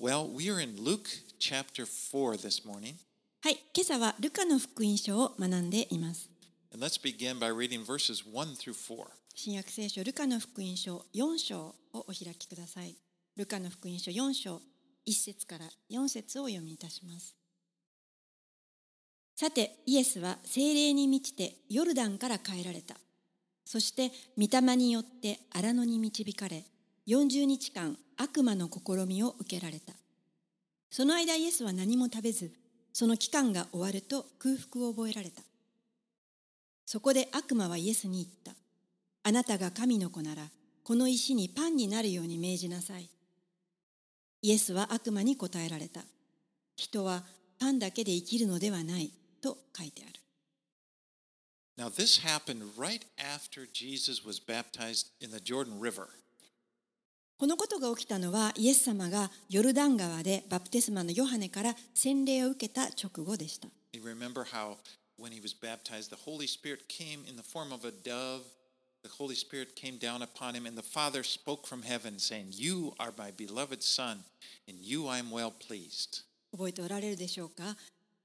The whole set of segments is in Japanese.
Well, we are in Luke chapter 4 this morning, はい、今朝はルカの福音書を学んでいます。and let's begin by reading verses 1 through 4. 新約聖書ルカの福音書4章をお開きください。ルカの福音書4章1節から4節をお読みいたします。さて、イエスは精霊に満ちてヨルダンから帰られた。そして、御霊によって荒野に導かれ、40日間悪魔の試みを受けられた。その間イエスは何も食べず、その期間が終わると空腹を覚えられた。そこで悪魔はイエスに言った。あなたが神の子なら、この石にパンになるように命じなさい。イエスは悪魔に答えられた。人はパンだけで生きるのではないと書いてある。Now, this happened right after Jesus was baptized in the Jordan River. このことが起きたのはイエス様がヨルダン川でバプテスマのヨハネから洗礼を受けた直後でした。覚えておられるでしょうか？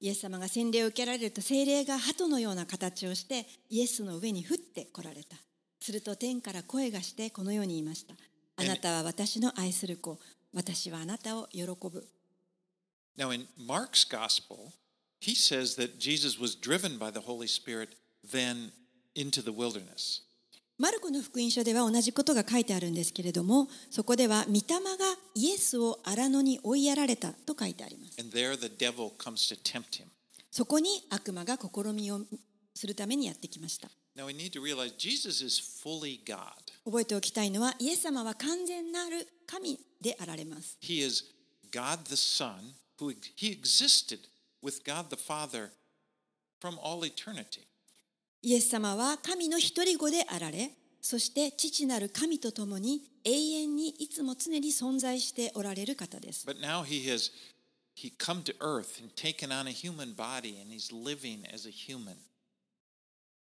イエス様が洗礼を受けられると聖霊が鳩のような形をしてイエスの上に降ってこられた。すると天から声がしてこのように言いました。あなたは私の愛する子私はあなたを喜ぶ Now, in Mark's gospel, he says that Jesus was driven by the Holy Spirit then into the wilderness. マルコの福音書では同じことが書いてあるんですけれどもそこでは御霊がイエスを荒野に追いやられたと書いてあります And there the devil comes to tempt him. そこに悪魔が試みをするためにやってきました Now, we need to realize Jesus is fully God. 覚えておきたいのはイエス様は完全なる神であられます He is God the Son, who he existed with God the Father from all eternity. イエス様は神の一人子であられ、そして父なる神と共に永遠にいつも常に存在しておられる方です。But now he has he come to earth and taken on a human body and he's living as a human.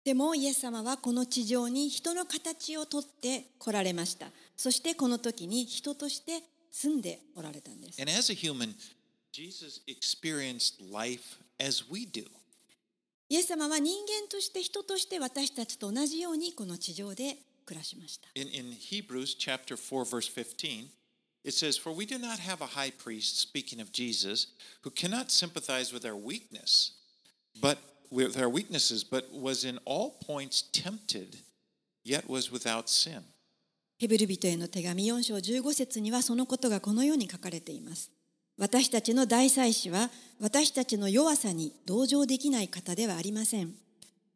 でもイエス様はこの地上に人の形をとって来られました。そしてこの時に人として住んでおられたんです。And as a human, Jesus experienced life as we do. イエス様は人間として人として私たちと同じようにこの地上で暮らしました。In, in Hebrews chapter 4, verse 15, it says, For we do not have a high priest, speaking of Jesus, who cannot sympathize with our weakness, but with our weaknesses, but was in all points tempted, yet was without sin. ヘブル人への手紙4章15節にはそのことがこのように書かれています。私たちの大祭司は私たちの弱さに同情できない方ではありません。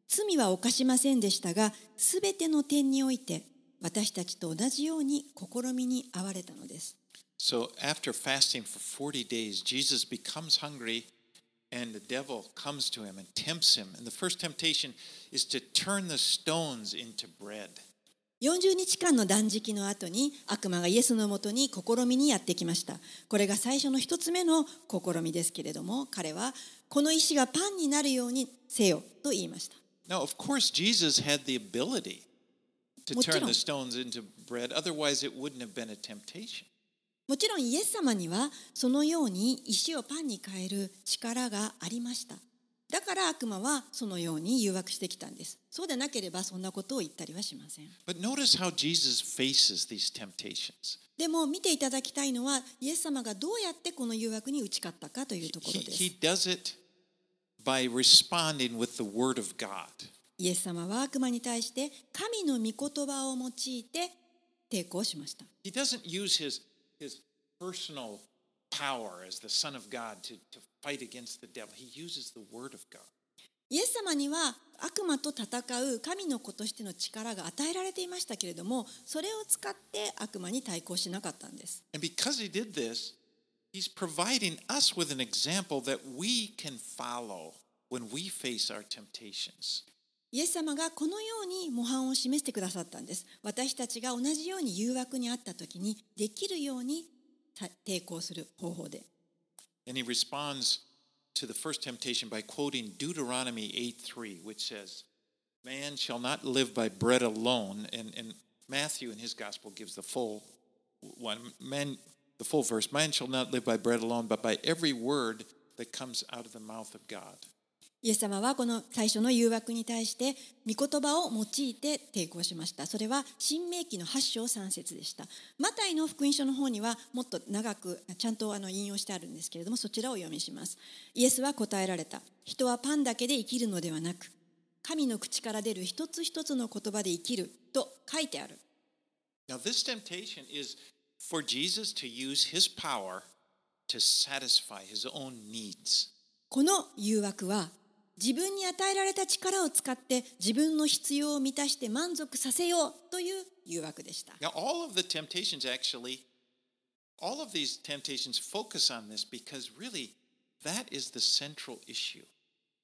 罪は犯しませんでしたが、すべての点において私たちと同じように試みに遭われたのです。So after fasting for 40 days, Jesus becomes hungry, and the devil comes to him and tempts him. And the first temptation is to turn the stones into bread. 40日間の断食の後に悪魔がイエスのもとに試みにやってきました。これが最初の一つ目の試みですけれども、彼はこの石がパンになるようにせよと言いました。Now, of course, Jesus had the ability to turn the stones into bread, otherwise, it wouldn't have been a temptation. もちろんイエス様にはそのように石をパンに変える力がありました。だから悪魔はそのように誘惑してきたんです。そうでなければそんなことを言ったりはしません。でも見ていただきたいのはイエス様がどうやってこの誘惑に打ち勝ったかというところです.イエス様は悪魔に対して神の御言葉を用いて抵抗しました。He doesn't use his, his personal power as the Son of God to, to fight against the devil. He uses the word of God. イエス様には悪魔と戦う神の子としての力が与えられていましたけれどもそれを使って悪魔に対抗しなかったんです And because he did this, he's providing us with an example that we can follow when we face our temptations. イエス様がこのように模範を示してくださったんです私たちが同じように誘惑にあった時にできるように抵抗する方法で And he responds to the first temptation by quoting Deuteronomy 8:3, which says, Man shall not live by bread alone. And, and Matthew in his gospel gives the full one. Man the full verse Man shall not live by bread alone, but by every word that comes out of the mouth of God. イエス様はこの最初の誘惑に対して御言葉を用いて抵抗しました。それは新明記の8章3節でした。マタイの福音書の方にはもっと長くちゃんとあの引用してあるんですけれどもそちらを読みします。イエスは答えられた。人はパンだけで生きるのではなく神の口から出る一つ一つの言葉で生きると書いてある。Now, this temptation is for Jesus to use his power to satisfy his own needs. この誘惑は自分に与えられた力を使って自分の必要を満たして満足させようという誘惑でした。Now, all of the temptations actually, all of these temptations focus on this because really that is the central issue.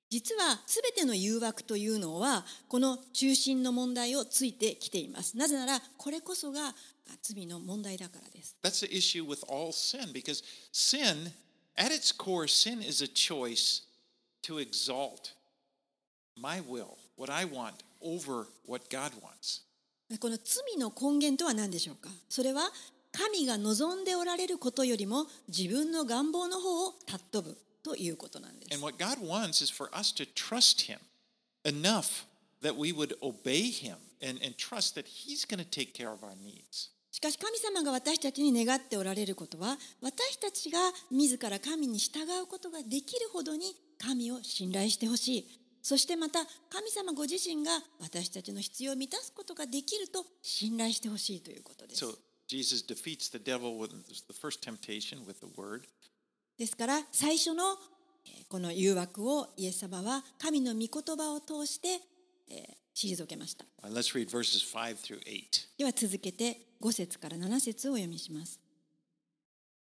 実は全ての誘惑というのはこの中心の問題をついてきています。なぜならこれこそがあ罪の問題だからです。That's the issue with all sin because sin, at its core, sin is a choice to exalt my will, what I want, over what God wants. この罪の根源とは何でしょうかそれは神が望んでおられることよりも自分の願望の方を尊ぶということなんです And。what God wants is for us to trust Him enough that we would obey Him and, and trust that He's going to take care of our needs. しかし神様が私たちに願っておられることは私たちが自ら神に従うことができるほどに神を信頼してほしいそしてまた神様ご自身が私たちの必要を満たすことができると信頼してほしいということです So Jesus defeats the devil with the first temptation with the word. ですから最初のえーこの誘惑をイエス様は神の御言葉を通してえー退けました Uh, let's read verses 5 through 8. では続けて5節から7節をお読みします。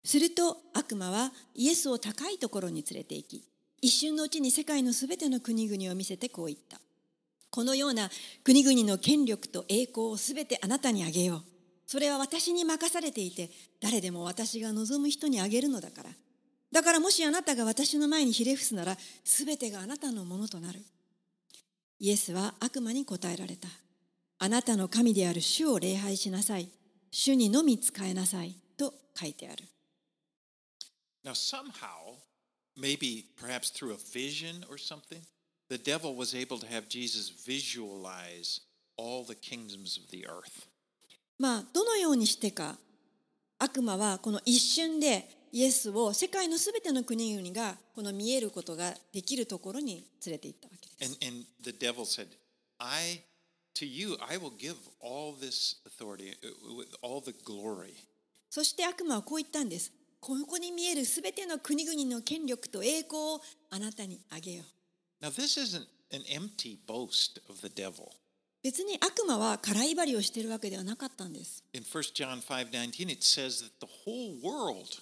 すると悪魔はイエスを高いところに連れて行き、一瞬のうちに世界のすべての国々を見せてこう言った。このような国々の権力と栄光をすべてあなたにあげよう。それは私に任されていて、誰でも私が望む人にあげるのだから。だからもしあなたが私の前にひれ伏すなら、すべてがあなたのものとなる。イエスは悪魔に答えられた。あなたの神である主を礼拝しなさい。主にのみ仕えなさい。と書いてある。Now, somehow, maybe perhaps through a vision or something, the devil was able to have Jesus visualize all the kingdoms of the earth. まあ、どのようにしてか、悪魔はこの一瞬でイエスを世界のすべての国々がこの見えることができるところに連れて行ったわけです。And, and the devil said, I, to you, I will give all this authority, uh, all the glory. そして悪魔はこう言ったんです。ここに見えるすべての国々の権力と栄光をあなたにあげよう。Now, this isn't an empty boast of the devil. 別に悪魔は空威張りをしているわけではなかったんです。In 1 John 5:19 it says that the whole world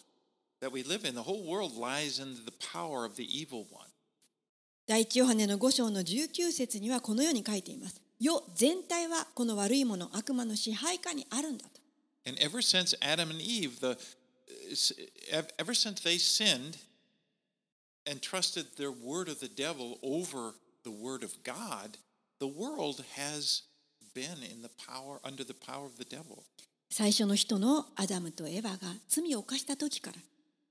that we live in the whole world lies in the power of the evil one. 第一ヨハネの5章の19節にはこのように書いています。世全体はこの悪いもの、悪魔の支配下にあるんだと。And ever since Adam and Eve the ever since they sinned and trusted their word of the devil over the word of God, the world has been in the power under the power of the devil. 最初の人のアダムとエヴァが罪を犯した時から、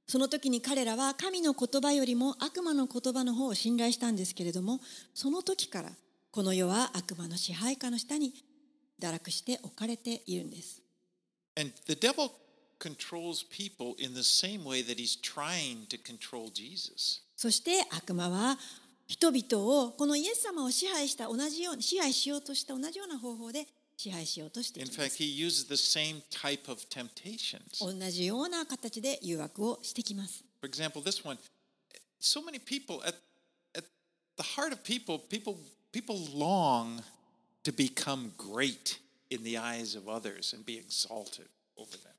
その時に彼らは神の言葉よりも悪魔の言葉の方を信頼したんですけれども、その時からこの世は悪魔の支配下の下に堕落して置かれているんです。And the devil controls people in the same way that he's trying to control Jesus. そして悪魔は人々をこのイエス様を支配した同じように支配しようとした同じような方法で支配しようとしてい In きま fact, す。he uses the same type of temptations. 同じような形で誘惑をしてきます。For example, this one, so many people at, at the heart of people, people people long to become great in the eyes of others and be exalted over them.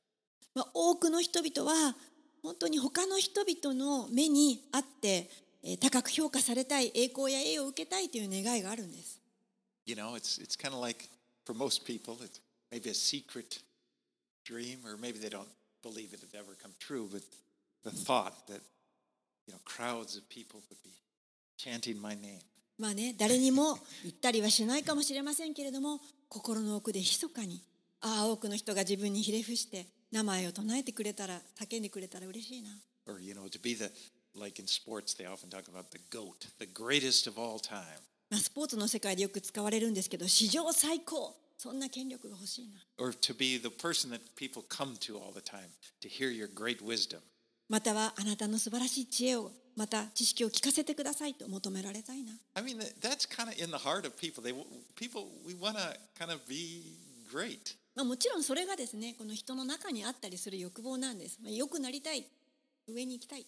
まあ、多くの人々は本当に他の人々の目にあってえー高く評価されたい栄光や栄誉を受けたいという願いがあるんです。You know, it's it's kind of like for most people, it's maybe a secret dream, or maybe they don't believe it would ever come true, but the thought that you know crowds of people would be chanting my name. まあね誰にも言ったりはしないかもしれませんけれども心の奥で密かにああ多くの人が自分にひれ伏して名前を唱えてくれたら叫んでくれたら嬉しいな Or, you know, to be the, like in sports, they often talk about the GOAT, the greatest of all time. まあスポーツの世界でよく使われるんですけど史上最高そんな権力が欲しいな Or to be the person that people come to all the time to hear your great wisdom. またはあなたの素晴らしい知恵をまた知識を聞かせてくださいと求められたいな I mean, that- that's kind of in the heart of people. They people we want to kind of be great. まあ、もちろんそれがですねこの人の中にあったりする欲望なんです。まあ、よくなりたい。上に行きたい。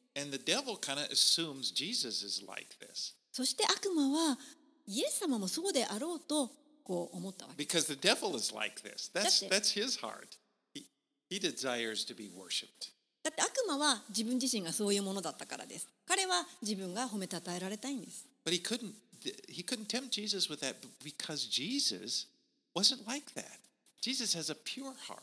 そして悪魔は、イエス様もそうであろうとこう思ったわけです。だって,だって his heart. He, he to be だって悪魔は自分自身がそういうものだったからです。彼は自分が褒めたたえられたいんです。But he couldn't, he couldn't tempt Jesus with that because Jesus wasn't like that. Jesus has a pure heart.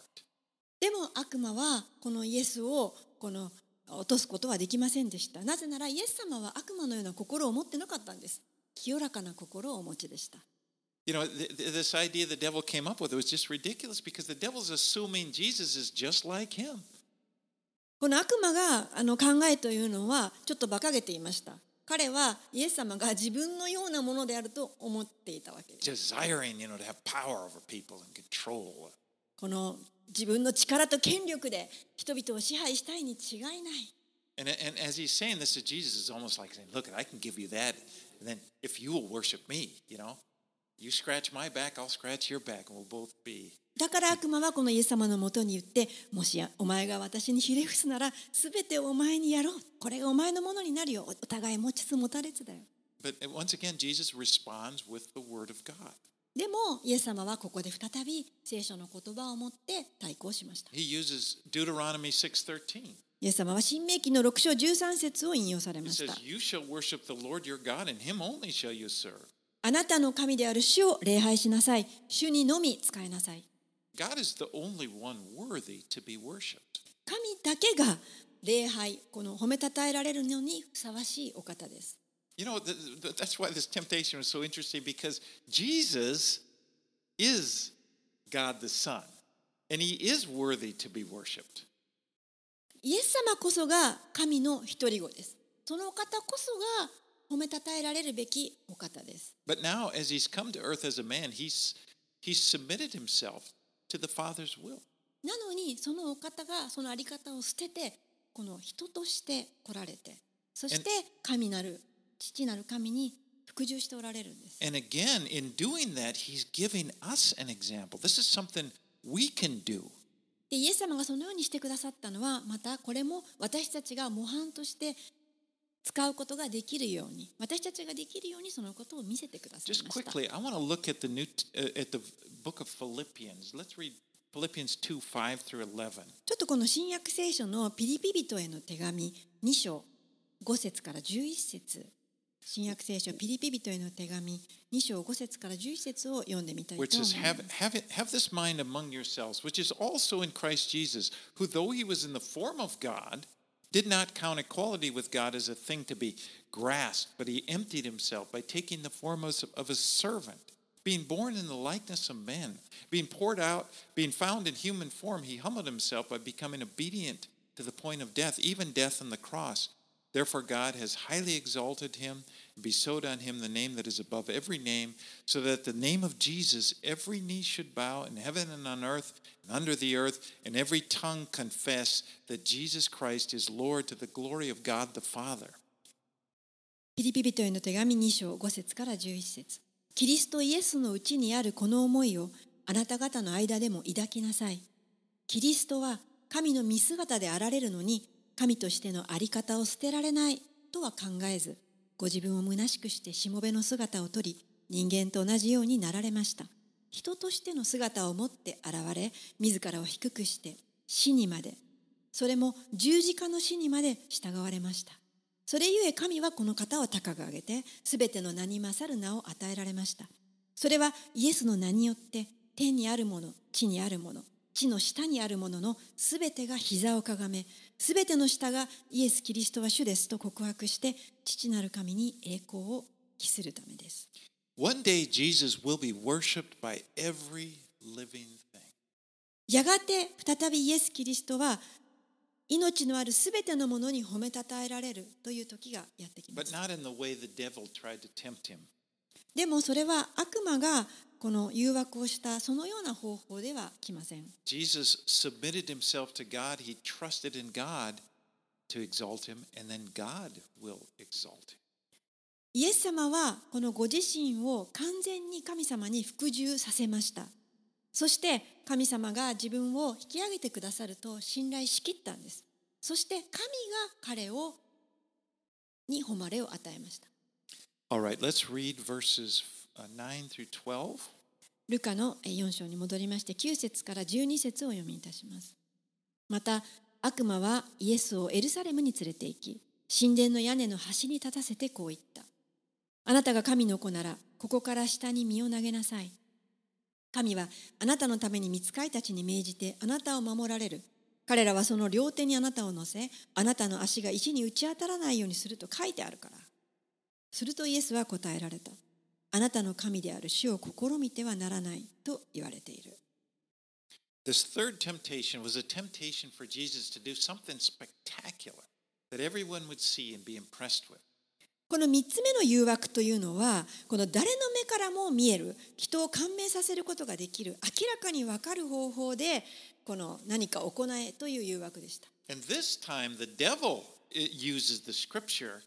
でも悪魔はこのイエスをこの落とすことはできませんでしたなぜならイエス様は悪魔のような心を持ってなかったんです清らかな心をお持ちでした You know, th- th- this idea the devil came up with it was just ridiculous because the devil's assuming Jesus is just like him. この悪魔があの考えというのはちょっと馬鹿げていました彼はイエス様が自分のようなものであると思っていたわけです.この自分の力と権力で人々を支配したいに違いない And, and as he's saying this to Jesus, it's almost like saying, Look, I can give you that. And then if you will worship me, you know, You scratch my back, I'll scratch your back, and we'll both be. だから悪魔はこのイエス様のもとに言ってもしやお前が私にひれ伏すならすべてお前にやろう。これがお前のものになるよ。お互い持ちつ持たれつだよ。Again, でもイエス様はここで再び聖書の言葉を持って対抗しました。イエス様は新明記の6章13節を引用されました。Says, あなたの神である主を礼拝しなさい主にのみ使いなさい God is the only one worthy to be worshipped. 神だけが礼拝この褒めたたえられるのにふさわしいお方です You know, th- th- that's why this temptation was so interesting because Jesus is God the Son, and he is worthy to be worshiped. イエス様こそが神の一人子ですそのお方こそが褒めたたえられるべきお方です But now, as he's come to earth as a man, he's, he's submitted himself to the Father's will. なのにそのお方がそのあり方を捨ててこの人として来られてそして神なる父なる神に服従しておられるんです And again, in doing that, he's giving us an example. This is something we can do. でイエス様がそのようにしてくださったのはまたこれも私たちが模範として使うことができるように私たちができるようにそのことを見せてください Just ました quickly, I want to look at the new uh, at the book of Philippians. Let's read Philippians 2, 5 through 11. ちょっとこの新約聖書のピリピ人への手紙2章5節から11節新約聖書ピリピ人への手紙2章5節から11節を読んでみたいと思います have, have, have this mind among yourselves, which is also in Christ Jesus, who, though he was in the form of God, did not count equality with God as a thing to be grasped, but he emptied himself by taking the form of, a servant. Being born in the likeness of men, being poured out, being found in human form, he humbled himself by becoming obedient to the point of death, even death on the cross. Therefore, God has highly exalted him bestowed on him the name that is above every name, so that the name of Jesus every knee should bow in heaven and on earth and under the earth, and every tongue confess that Jesus Christ is Lord to the glory of God the Father. ピリピ人への手紙2章5節から11節キリストイエスのうちにあるこの思いをあなた方の間でも抱きなさい。キリストは神の見姿であられるのに神としてのあり方を捨てられないとは考えずご自分を虚しくしてしもべの姿をとり人間と同じようになられました。人としての姿を持って現れ自らを低くして死にまでそれも十字架の死にまで従われました。それゆえ神はこの方を高く上げて、すべての名に勝る名を与えられました。それはイエスの名によって、天にあるもの、地にあるもの、地の下にあるもののすべてが膝をかがめ、すべての下がイエス・キリストは主ですと告白して、父なる神に栄光を期するためです。One day, Jesus will be worshiped by every living thing. やがて再びイエス・キリストは命のあるすべてのものに褒めたたえられるという時がやってきます。でもそれは悪魔がこの誘惑をしたそのような方法では来ません。Jesus submitted himself to God. He trusted in God to exalt him, and then God will exalt him. イエス様はこのご自身を完全に神様に服従させました。そして神様が自分を引き上げてくださると信頼しきったんです。そして神が彼をに誉れを与えました。All right, let's read verses uh, ルカの4章に戻りまして9節から12節を読みいたします。また悪魔はイエスをエルサレムに連れて行き神殿の屋根の端に立たせてこう言った。あなたが神の子ならここから下に身を投げなさい。神はあなたのために御使いたちに命じてあなたを守られる。彼らはその両手にあなたを乗せ、あなたの足が石に打ち当たらないようにすると書いてあるから。するとイエスは答えられた。あなたの神である主を試みてはならないと言われている。This third temptation was a temptation for Jesus to do something spectacular that everyone would see and be impressed with. この3つ目の誘惑というのは、この誰の目からも見える、人を感銘させることができる、明らかに分かる方法で、この何か行えという誘惑でした。And this time, the devil uh, uses the scripture.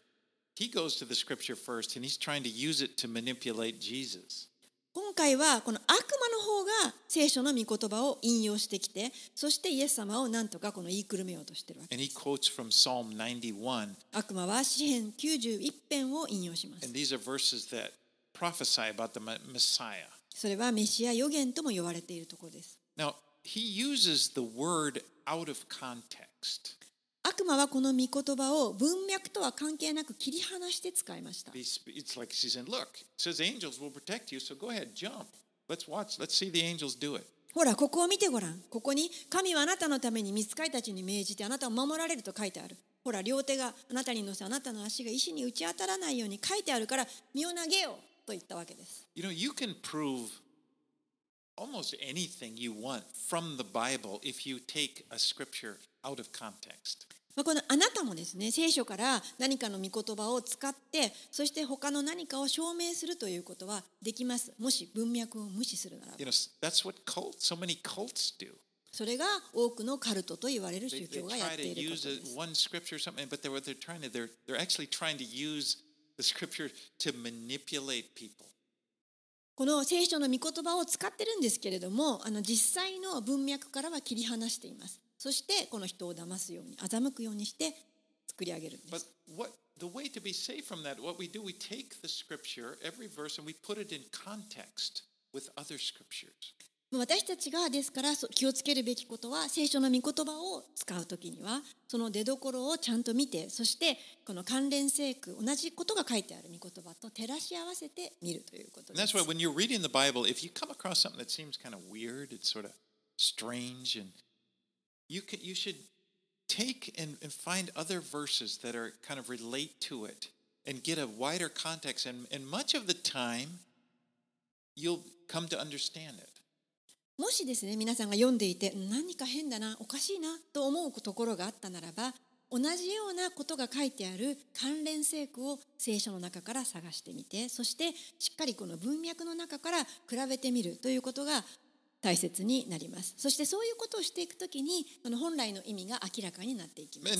He goes to the scripture first and he's trying to use it to manipulate Jesus. 今回はこの悪魔の方が聖書の御言葉を引用してきて、そしてイエス様をなんとかこの言いくるめようとしているわけ Psalm 91. 悪魔は詩編91編を引用します And。these are verses that prophesy about the Ma- Messiah. それはメシア予言とも呼ばれているところです。Now, he uses the word out of context. 悪魔はこの御言葉を文脈とは関係なく切り離して使いました。ほら、ここを見てごらん。ここに神はあなたのために見つかりたちに命じてあなたを守られると書いてある。ほら、両手があなたに乗せあなたの足が石に打ち当たらないように書いてあるから身を投げようと言ったわけです。You know, you can prove almost anything you want from the Bible if you take a scripture out of context. あ、このあなたもですね聖書から何かの御言葉を使ってそして他の何かを証明するということはできます。もし文脈を無視するならば、それが多くのカルトと言われる宗教がやっているこす。この聖書の御言葉を使ってるんですけれども実際の文脈からは切り離しています。そしてこの人を騙すように欺くようにして作り上げるんです what the way to be safe from that, what we do, we take the scripture, every verse, and we put it in context with other scriptures. 私たちがですから気をつけるべきことは聖書の御言葉を使う時にはその出どころをちゃんと見てそしてこの関連聖句同じことが書いてある御言葉と照らし合わせて見るということで that's す why when you're reading the Bible, if you come across something that seems kind of weird, it's sort of strange, and you can you should take and, and find other verses that are kind of relate to it and get a wider context. And, and much of the time, you'll come to understand it. もしですね皆さんが読んでいて何か変だなおかしいなと思うところがあったならば同じようなことが書いてある関連聖句を聖書の中から探してみてそしてしっかりこの文脈の中から比べてみるということが大切になります。そしてそういうことをしていくときに、その本来の意味が明らかになっていきます。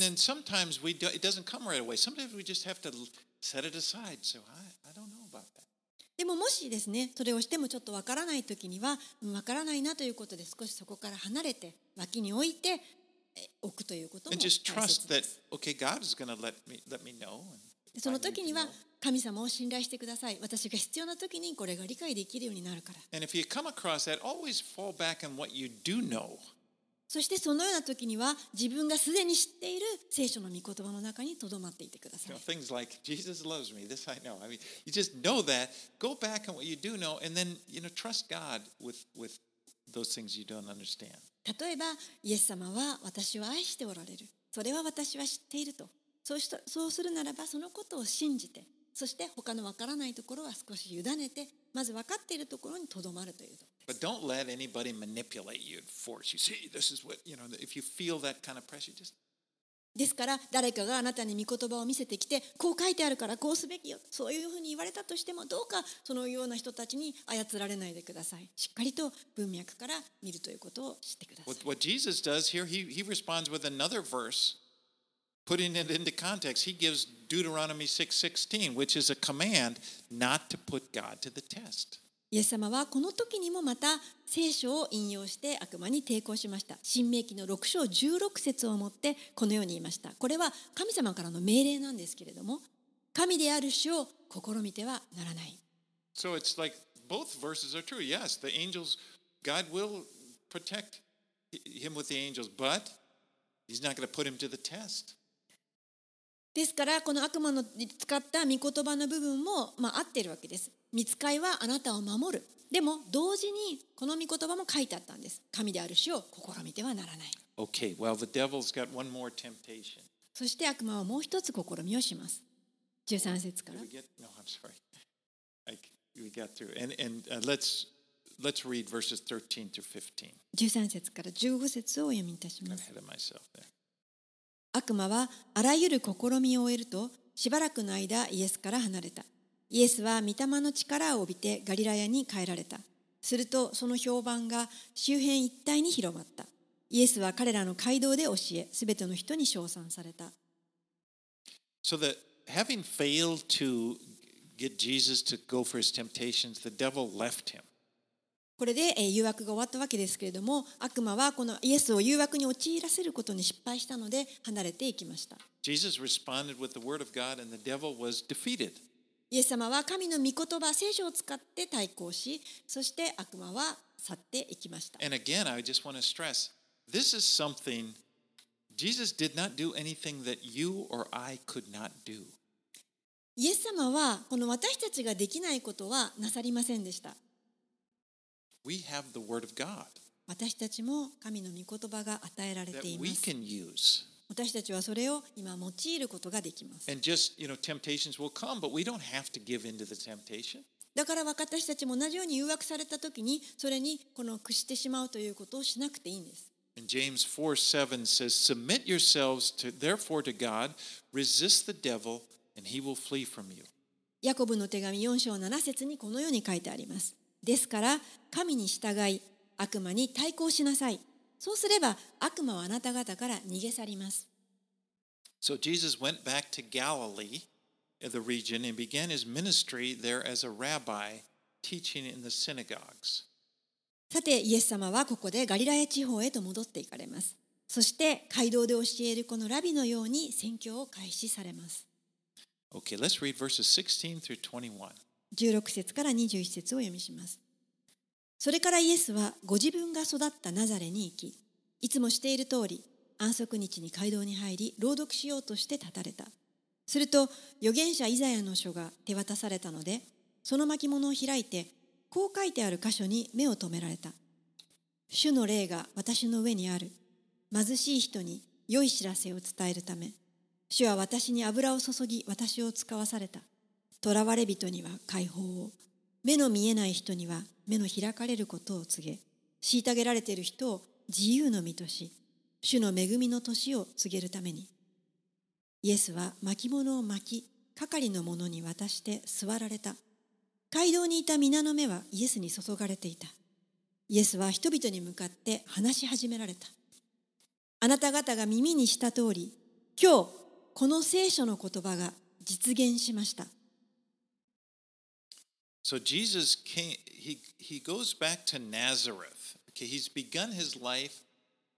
でももしですね、それをしてもちょっとわからないときには、わからないなということで、少しそこから離れて、脇に置いて、置くということです。その時には、神様を信頼してください私が必要な時にこれが理解できるようになるから And if you come across that, always fall back on what you do know. そしてそのような時には自分がすでに知っている聖書の御言葉の中にとどまっていてくださ You い know, things like Jesus loves me. This I know. I mean, you just know that. Go back on what you do know, and then you know, trust God with with those things you don't understand. 例えばイエス様は私を愛しておられるそれは私は知っているとそうしたそうするならばそのことを信じてそして他のわからないところは少し委ねてまず分かっているところにとどまるという But don't let anybody manipulate you and force you. See, this is what, you know, if you feel that kind of pressure, just ですから誰かがあなたに御言葉を見せてきてこう書いてあるからこうすべきよそういうふうに言われたとしてもどうかそのような人たちに操られないでくださいしっかりと文脈から見るということを知ってください what Jesus does here, he, he responds with another verse, putting it into context. He gives Deuteronomy 6.16, which is a command not to put God to the test. イエス様はこの時にもまた聖書を引用して悪魔に抵抗しました。新明記の6章16節をもってこのように言いました。これは神様からの命令なんですけれども、神である主を試みてはならない。So it's like both verses are true. Yes, the angels, God will protect him with the angels, but he's not going to put him to the test. ですからこの悪魔の使った御言葉の部分も、まあ、合ってるわけです。見つかいはあなたを守る。でも同時にこの御言葉も書いてあったんです。神である死を試みてはならない。Okay. well, the devil's got one more temptation. そして悪魔はもう一つ試みをします。13節から。13節から15節をお読みいたします。悪魔はあらゆる試みを終えるとしばらくの間イエスから離れた。イエスは御霊の力を帯びてガリラヤに帰られた。するとその評判が周辺一帯に広まった。イエスは彼らの街道で教え、すべての人に称賛された。So that having failed to get Jesus to go for his temptations, the devil left him. これで誘惑が終わったわけですけれども悪魔はこのイエスを誘惑に陥らせることに失敗したので離れていきました。イエス様は神の御言葉聖書を使って対抗しそして悪魔は去っていきました。イエス様はイエス様はこの私たちができないことはなさりませんでした。私たちも神の御言葉が与えられています。私たちはそれを今用いることができます。だから私たちも同じように誘惑されたときに、それにこの屈してしまうということをしなくていいんです。James 4:7 says, Submit ヤコブの手紙4章7節にこのように書いてあります。ですから神に従い悪魔に対抗しなさい。そうすれば悪魔はあなた方から逃げ去ります。So Jesus went back to Galilee, uh, the region, and began his ministry there as a rabbi, teaching in the synagogues. さてイエス様はここでガリラヤ地方へと戻っていかれます。そして街道で教えるこのラビのように宣教を開始されます。Okay, let's read verses 16 through 21. 16節から21節を読みします。それからイエスはご自分が育ったナザレに行き、いつもしている通り、安息日に街道に入り、朗読しようとして立たれた。すると、預言者イザヤの書が手渡されたので、その巻物を開いて、こう書いてある箇所に目を留められた。主の霊が私の上にある。貧しい人に良い知らせを伝えるため、主は私に油を注ぎ私を使わされた。囚われ人には解放を、目の見えない人には目の開かれることを告げ、虐げられている人を自由の身とし、主の恵みの年を告げるために。イエスは巻物を巻き、係の者に渡して座られた。街道にいた皆の目はイエスに注がれていた。イエスは人々に向かって話し始められた。あなた方が耳にした通り、今日この聖書の言葉が実現しました。So Jesus came, he, he goes back to Nazareth. Okay, he's begun his life,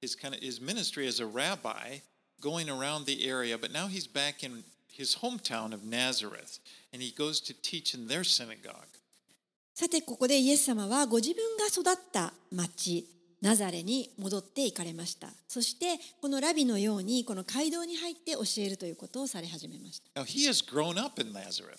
his kind of his ministry as a rabbi, going around the area, but now he's back in his hometown of Nazareth, and he goes to teach in their synagogue. さてここでイエス様はご自分が育った町ナザレに戻って行かれましたそしてこのラビのようにこの街道に入って教えるということをされ始めました Now he has grown up in Nazareth.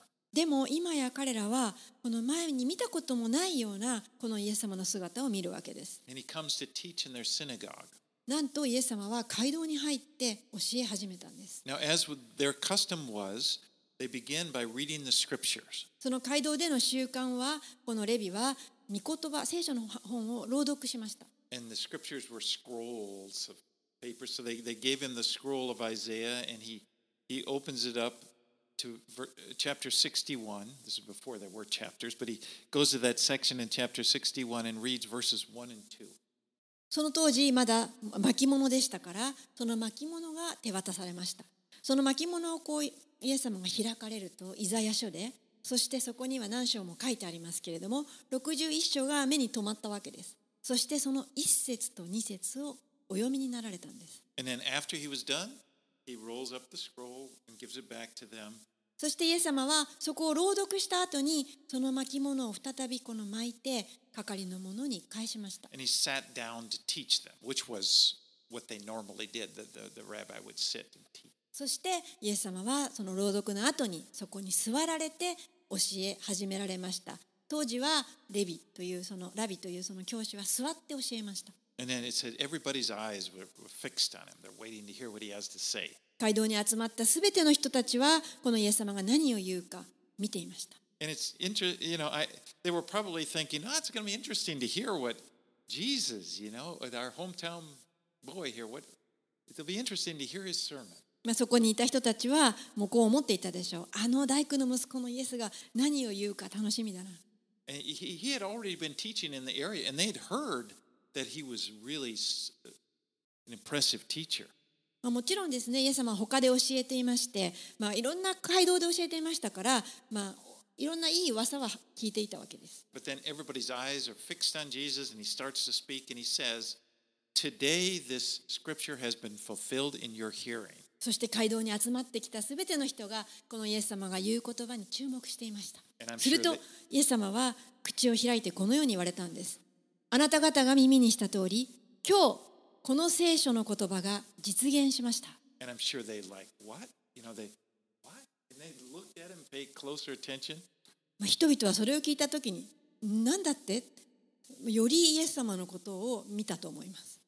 でも今や彼らはこの前に見たこともないようなこのイエス様の姿を見るわけです。なんとイエス様は街道に入って教え始めたんです。Now, as their custom was, they began by reading the scriptures. その街道での習慣はこのレビは御言葉聖書の本を朗読しました。And the scriptures were scrolls of paper. So they, they gave him the scroll of Isaiah, and he, he opens it up to ver, chapter 61. This is before there were chapters, but he goes to that section in chapter 61 and reads verses 1 and 2. その当時まだ巻物でしたからその巻物が手渡されましたその巻物をこうイエス様が開かれるとイザヤ書でそしてそこには何章も書いてありますけれども61章が目に留まったわけですそしてその1節と2節をお読みになられたんです And then after he was done, he rolls up the scroll and gives it back to them. そしてイエス様はそこを朗読した後にその巻物を再びこの巻いて係のものに返しました。そしてイエス様はその朗読の後にそこに座られて教え始められました。当時はレビというそのラビというその教師は座って教えました。会堂に集まったすべての人たちは、このイエス様が何を言うか見ていました。まあ、そこにいた人たちは、もこう思っていたでしょう。あの大工の息子のイエスが何を言うか楽しみだな。He, he い、まあ、もちろんですねイエス様は他で教えていまして、まあ、いろんな街道で教えていましたから、まあ、いろんないい噂は聞いていたわけです。But then everybody's eyes are fixed on Jesus, and he starts to speak, and he says, Today this scripture has been fulfilled in your hearing. そして街道に集まってきたすべての人がこのイエス様が言う言葉に注目していましたするとイエス様は口を開いてこのように言われたんですあなた方が耳にした通り今日この聖書の言葉が実現しました And I'm sure they like, What? You know, they, What? And they looked at him, paid closer attention. まあ人々はそれを聞いた時に何だってよりイエス様のことを見たと思います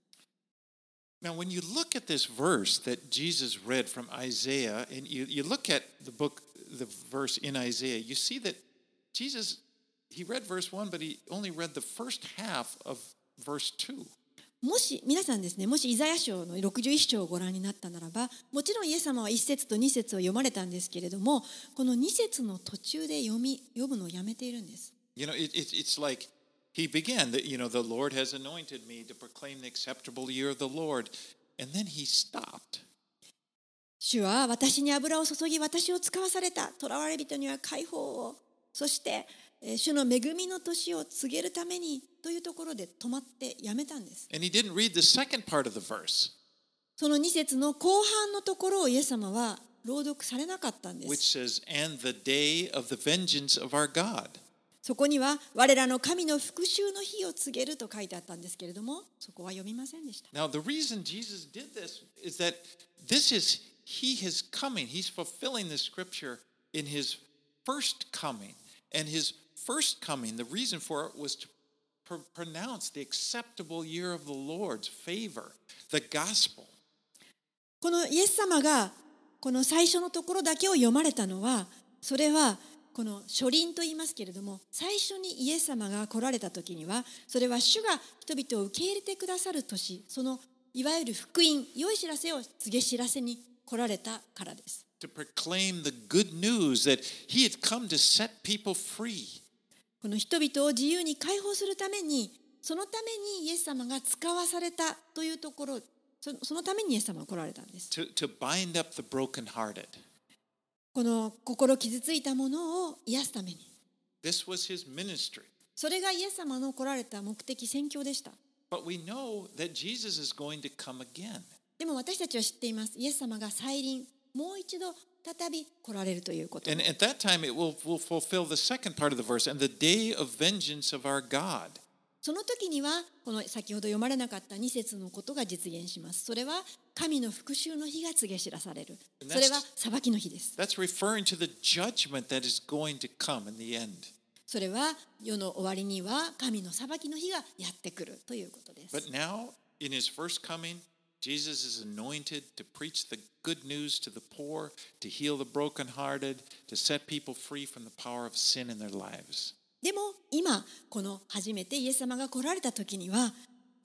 Now, when you look at this verse that Jesus read from Isaiah, and you, you look at the book, the verse in Isaiah, you see that Jesus, he read verse 1, but he only read the first half of verse 2. もし皆さんですねもしイザヤ書の61章をご覧になったならばもちろんイエス様は1節と2節を読まれたんですけれどもこの2節の途中で読み読むのをやめているんです You know, it, it, it's like he began that, you know, the Lord has anointed me to proclaim the acceptable year of the Lord. And then he stopped. 主は私に油を注ぎ私を使わされた囚われ人には解放をそしてえー主の恵みの年を告げるためにというところで止まってやめたんです。その2節の後半のところをイエス様は朗読されなかったんです。そこには、我らの神の復讐の日を告げると書いてあったんですけれども、そこは読みませんでした。Now, the reason Jesus did this is first coming, the reason for it was to pr- pronounce the acceptable year of the Lord's favor, the gospel. このイエス様がこの最初のところだけを読まれたのはそれはこの初臨と言いますけれども最初にイエス様が来られた時にはそれは主が人々を受け入れてくださる年そのいわゆる福音良い知らせを告げ知らせに来られたからです To proclaim the good news that he had come to set people free. この人々を自由に解放するためにそのためにイエス様が使わされたというところそそのためにイエス様が来られたんです To, to bind up the brokenhearted. この心傷ついたものを癒すために This was his ministry. それがイエス様の来られた目的宣教でした But we know that Jesus is going to come again. でも私たちは知っていますイエス様が再臨もう一度再び来られるということ And at that time, it will, will fulfill the second part of the verse and the day of vengeance of our God. その時にはこの先ほど読まれなかった2節のことが実現します。それは神の復讐の日が告げ知らされる。それは裁きの日です。That's referring to the judgment that is going to come in the end. それは世の終わりには神の裁きの日がやってくるということです。But now, in his first coming, Jesus is anointed to preach the good news to the poor, to heal the brokenhearted, to set people free from the power of sin in their lives. でも今この初めてイエス様が来られた時には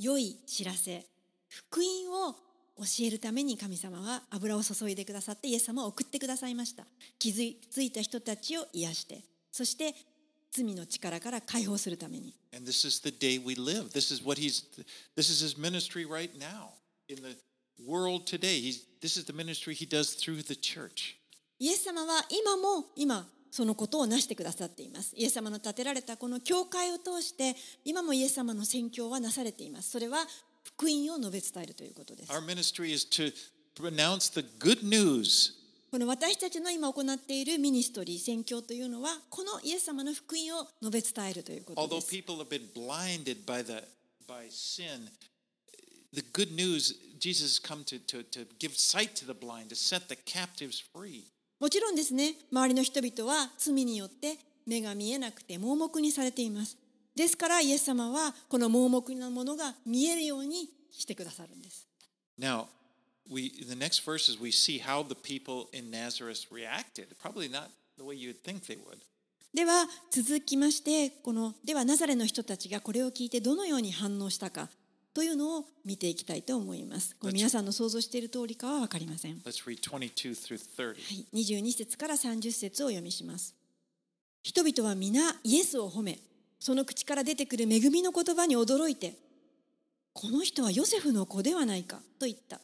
良い知らせ福音を教えるために神様は油を注いでくださってイエス様を送ってくださいました気づいた人たちを癒してそして罪の力から解放するために And this is the day we live. This is what he's this is his ministry right now イエス様は今も今そのことをなしてくださっています。イエス様の建てられたこの教会を通して今もイエス様の宣教はなされています。それは福音を述べ伝えるということです。この私たちの今行っているミニストリー、宣教というのはこのイエス様の福音を述べ伝えるということです。The good news jesus has come to, to, to give sight to the blind to set the captives free もちろんですね周りの人々は罪によって目が見えなくて盲目にされていますですからイエス様はこの盲目なものが見えるようにしてくださるんです now we the next verses we see how the people in nazareth reacted probably not the way you'd think they would では続きましてこのではナザレの人たちがこれを聞いてどのように反応したかというのを見ていきたいと思いますこれ皆さんの想像している通りかは分かりません let's read 22 through 30はい、22節から30節を読みします。人々は皆イエスを褒め、その口から出てくる恵みの言葉に驚いて、この人はヨセフの子ではないかと言った。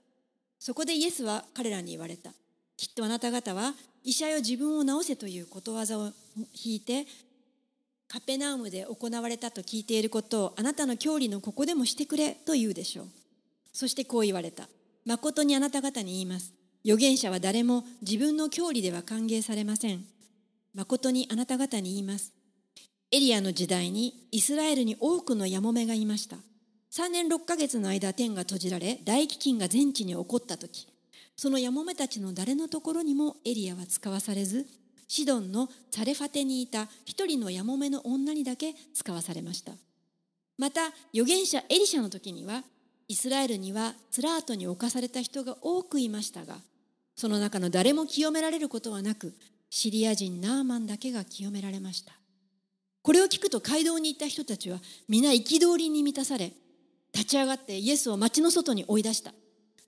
そこでイエスは彼らに言われた。きっとあなた方は医者よ自分を治せということわざを引いて、カペナウムで行われたと聞いていることをあなたの郷里のここでもしてくれと言うでしょう。そしてこう言われた。誠にあなた方に言います。預言者は誰も自分の郷里では歓迎されません。誠にあなた方に言います。エリアの時代にイスラエルに多くのヤモメがいました。3年6ヶ月の間天が閉じられ大飢饉が全地に起こった時そのヤモメたちの誰のところにもエリアは使わされずシドンのザレファテにいた一人のヤモメの女にだけ使わされました。また預言者エリシャの時にはイスラエルにはツラートに侵された人が多くいましたがその中の誰も清められることはなくシリア人ナーマンだけが清められました。これを聞くと街道に行った人たちは皆憤りに満たされ立ち上がってイエスを町の外に追い出した。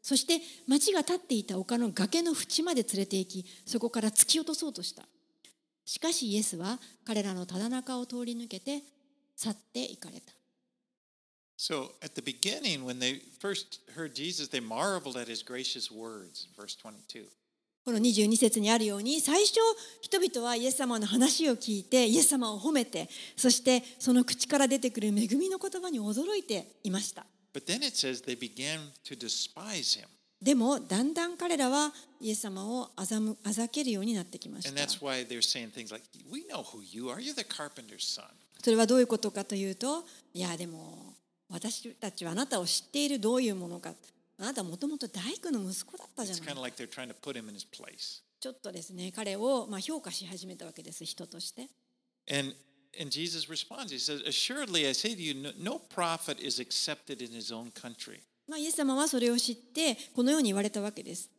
そして町が立っていた丘の崖の縁まで連れて行きそこから突き落とそうとしたしかしイエスは彼らのただ中を通り抜けて去って行かれた So at the beginning, when they first heard Jesus, they marveled at his gracious words. Verse 22. この22節にあるように最初人々はイエス様の話を聞いてイエス様を褒めてそしてその口から出てくる恵みの言葉に驚いていましたでも、だんだん彼らはイエス様をあざ,むあざけるようになってきました。それはどういうことかというと、いや、でも私たちはあなたを知っているどういうものか。あなたはもともと大工の息子だったじゃないですか。ちょっとですね、彼をまあ評価し始めたわけです、人として。イエス様はそれを知ってこのように言われたわけです。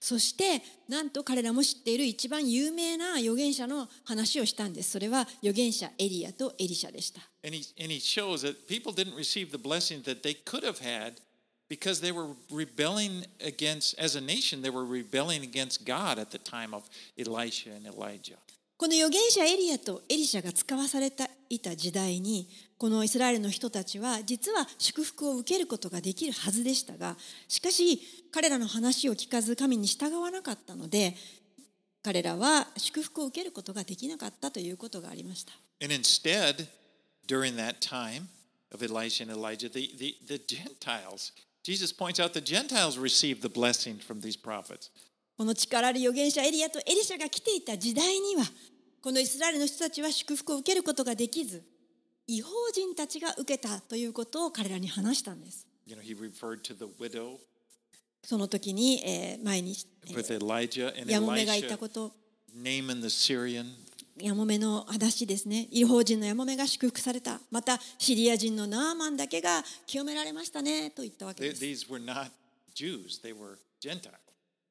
そして、なんと彼らも知っている一番有名な預言者の話をしたんです。それは預言者エリアとエリシャでした。because they were rebelling against as a nation they were rebelling against God at the time of Elisha and Elijah. この預言者エリアとエリシャが使わされていた時代にこのイスラエルの人たちは実は祝福を受けることができるはずでしたがしかし彼らの話を聞かず神に従わなかったので彼らは祝福を受けることができなかったということがありました。Jesus points out the Gentiles receive the blessing from these prophets. この力でる預言者エリアとエリシャが来ていた時代にはこのイスラエルの人たちは祝福を受けることができず違法人たちが受けたということを彼らに話したんです。その時に、えー、前に、ヤモメが言ったこと、やもめの話ですね。違法人のやもめが祝福された。また、シリア人のナーマンだけが清められましたねと言ったわけです。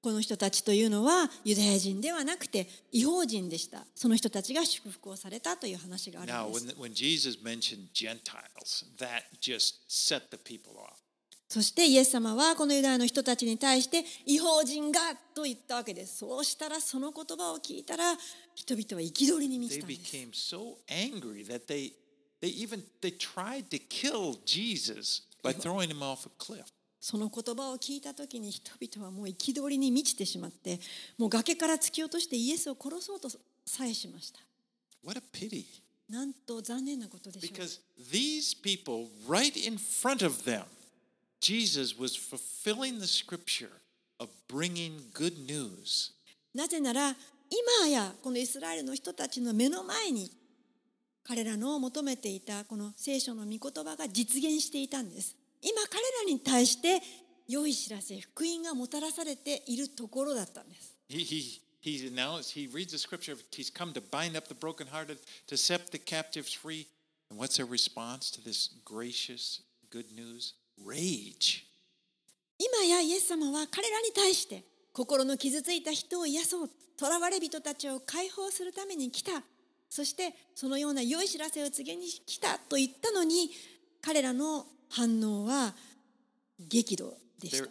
この人たちというのはユダヤ人ではなくて違法人でした。その人たちが祝福をされたという話がある Now, んで when, す。when Jesus mentioned Gentiles, that just set the people off. そしてイエス様はこのユダヤの人たちに対して「違法人が!」と言ったわけです。そうしたらその言葉を聞いたら人々は憤りに満ちた。その言葉を聞いたときに人々はもう憤りに満ちてしまって、もう崖から突き落としてイエスを殺そうとさえしました。なんと残念なこと。Jesus was fulfilling the scripture of bringing good news. なぜなら今やこのイスラエルの人たちの目の前に彼らの求めていたこの聖書の御言葉が実現していたんです今彼らに対して良い知らせ福音がもたらされているところだったんです He, he, he announced, he reads the scripture, he's come to bind up the brokenhearted, to set the captives free. And what's their response to this gracious good news? Rage. 今やイエス様は彼らに対して心の傷ついた人を癒そう囚われ人たちを解放するために来たそしてそのような良い知らせを告げに来たと言ったのに彼らの反応は激怒でした.